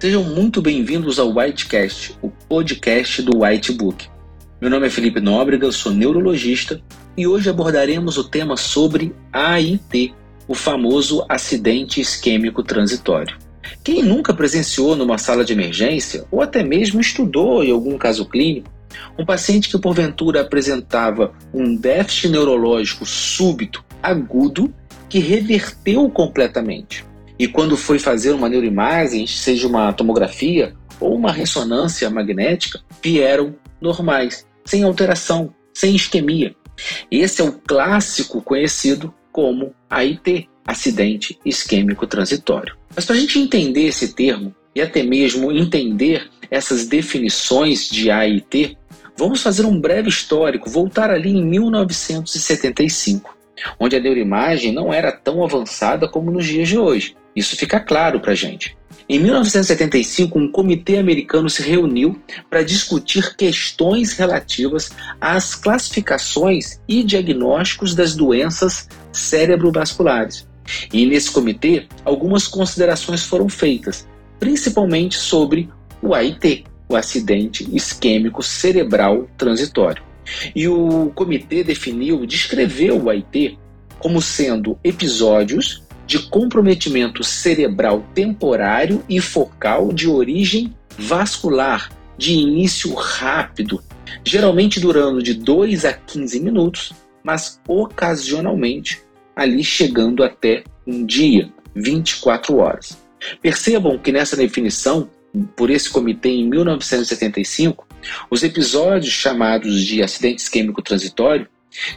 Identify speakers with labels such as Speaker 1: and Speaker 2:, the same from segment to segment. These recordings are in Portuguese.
Speaker 1: Sejam muito bem-vindos ao Whitecast, o podcast do Whitebook. Meu nome é Felipe Nóbrega, sou neurologista e hoje abordaremos o tema sobre AIT, o famoso acidente isquêmico transitório. Quem nunca presenciou numa sala de emergência ou até mesmo estudou em algum caso clínico um paciente que porventura apresentava um déficit neurológico súbito, agudo, que reverteu completamente e quando foi fazer uma neuroimagem, seja uma tomografia ou uma ressonância magnética, vieram normais, sem alteração, sem isquemia. Esse é o clássico conhecido como AIT, acidente isquêmico transitório. Mas para a gente entender esse termo e até mesmo entender essas definições de AIT, vamos fazer um breve histórico, voltar ali em 1975, onde a neuroimagem não era tão avançada como nos dias de hoje. Isso fica claro para a gente. Em 1975, um comitê americano se reuniu para discutir questões relativas às classificações e diagnósticos das doenças cerebrovasculares. E nesse comitê, algumas considerações foram feitas, principalmente sobre o AIT, o acidente isquêmico cerebral transitório. E o comitê definiu, descreveu o AIT como sendo episódios de comprometimento cerebral temporário e focal de origem vascular, de início rápido, geralmente durando de 2 a 15 minutos, mas ocasionalmente ali chegando até um dia, 24 horas. Percebam que nessa definição, por esse comitê em 1975, os episódios chamados de acidente isquêmico transitório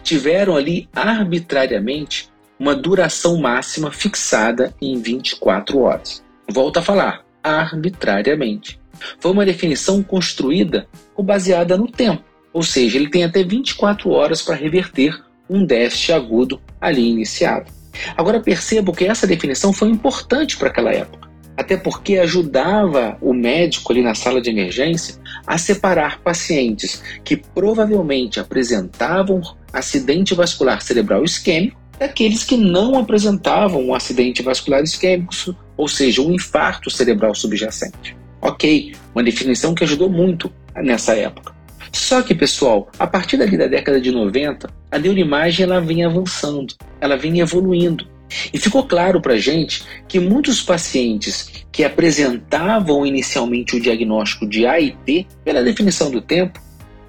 Speaker 1: tiveram ali arbitrariamente uma duração máxima fixada em 24 horas. Volto a falar, arbitrariamente. Foi uma definição construída ou baseada no tempo, ou seja, ele tem até 24 horas para reverter um déficit agudo ali iniciado. Agora percebo que essa definição foi importante para aquela época, até porque ajudava o médico ali na sala de emergência a separar pacientes que provavelmente apresentavam acidente vascular cerebral isquêmico daqueles que não apresentavam um acidente vascular isquêmico, ou seja, um infarto cerebral subjacente. Ok, uma definição que ajudou muito nessa época. Só que, pessoal, a partir da década de 90, a neuroimagem ela vinha avançando, ela vinha evoluindo. E ficou claro para a gente que muitos pacientes que apresentavam inicialmente o diagnóstico de AIT, pela definição do tempo,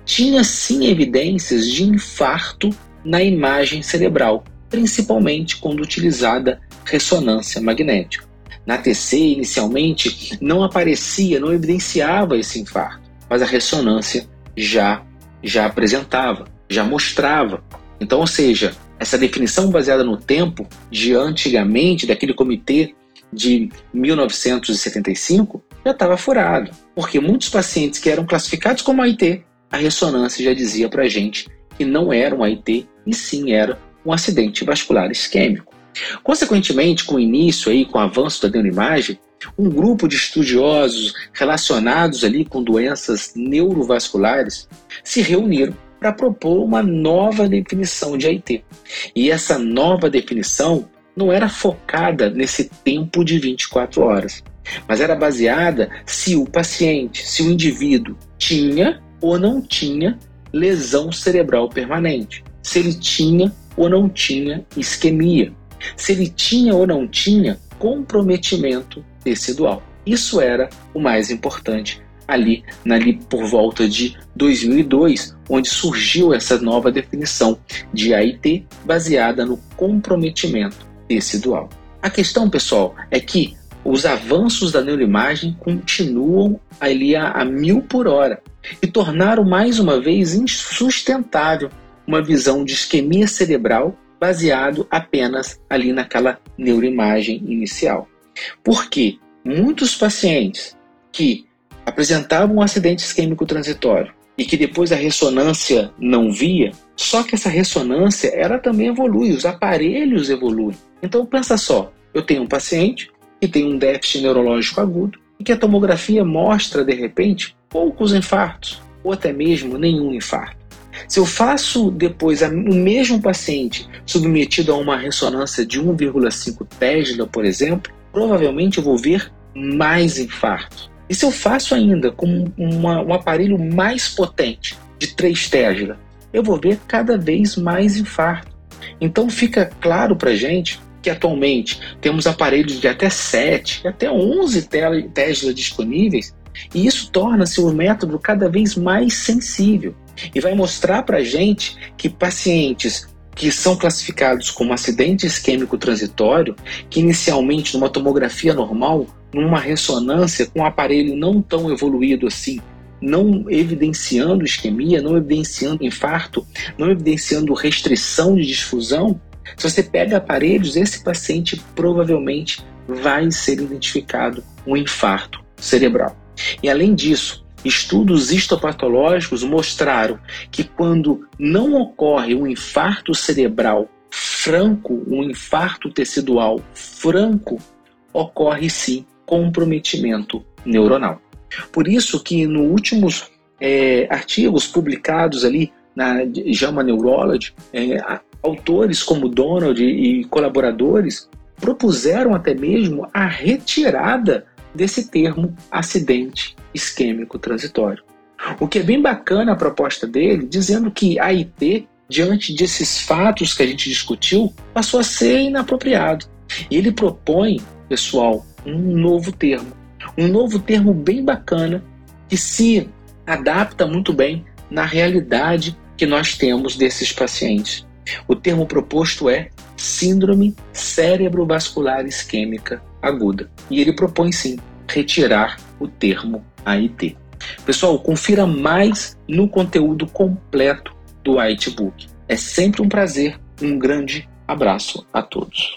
Speaker 1: tinha sim evidências de infarto na imagem cerebral, principalmente quando utilizada ressonância magnética. Na TC, inicialmente, não aparecia, não evidenciava esse infarto, mas a ressonância já, já apresentava, já mostrava. Então, ou seja, essa definição baseada no tempo de antigamente, daquele comitê de 1975, já estava furado, porque muitos pacientes que eram classificados como AIT, a ressonância já dizia para a gente que não era um AIT e sim era um acidente vascular isquêmico. Consequentemente, com o início aí, com o avanço da neuroimagem, um grupo de estudiosos relacionados ali com doenças neurovasculares se reuniram para propor uma nova definição de AIT. E essa nova definição não era focada nesse tempo de 24 horas, mas era baseada se o paciente, se o indivíduo tinha ou não tinha lesão cerebral permanente, se ele tinha ou não tinha isquemia, se ele tinha ou não tinha comprometimento tecidual. Isso era o mais importante ali, ali por volta de 2002, onde surgiu essa nova definição de AIT baseada no comprometimento tecidual. A questão, pessoal, é que os avanços da neuroimagem continuam ali a, a mil por hora e tornaram mais uma vez insustentável uma visão de isquemia cerebral baseado apenas ali naquela neuroimagem inicial. Por quê? muitos pacientes que apresentavam um acidente isquêmico transitório e que depois a ressonância não via, só que essa ressonância ela também evolui, os aparelhos evoluem. Então pensa só, eu tenho um paciente que tem um déficit neurológico agudo e que a tomografia mostra de repente poucos infartos ou até mesmo nenhum infarto. Se eu faço depois o mesmo paciente submetido a uma ressonância de 1,5 Tesla, por exemplo, provavelmente eu vou ver mais infartos. E se eu faço ainda com uma, um aparelho mais potente, de 3 Tesla, eu vou ver cada vez mais infarto. Então fica claro para gente que atualmente temos aparelhos de até 7, até 11 Tesla disponíveis, e isso torna-se um método cada vez mais sensível e vai mostrar para gente que pacientes que são classificados como acidente isquêmico transitório, que inicialmente numa tomografia normal, numa ressonância com um aparelho não tão evoluído assim, não evidenciando isquemia, não evidenciando infarto, não evidenciando restrição de difusão, se você pega aparelhos, esse paciente provavelmente vai ser identificado um infarto cerebral. E além disso, estudos histopatológicos mostraram que quando não ocorre um infarto cerebral franco, um infarto tecidual franco, ocorre sim comprometimento neuronal. Por isso que nos últimos é, artigos publicados ali na JAMA Neurology, é, autores como Donald e colaboradores propuseram até mesmo a retirada desse termo acidente isquêmico transitório. O que é bem bacana a proposta dele, dizendo que a IT, diante desses fatos que a gente discutiu, passou a ser inapropriado. E ele propõe, pessoal, um novo termo. Um novo termo bem bacana que se adapta muito bem na realidade que nós temos desses pacientes. O termo proposto é Síndrome Cerebrovascular Isquêmica Aguda. E ele propõe sim retirar o termo AIT. Pessoal, confira mais no conteúdo completo do Whitebook. É sempre um prazer. Um grande abraço a todos.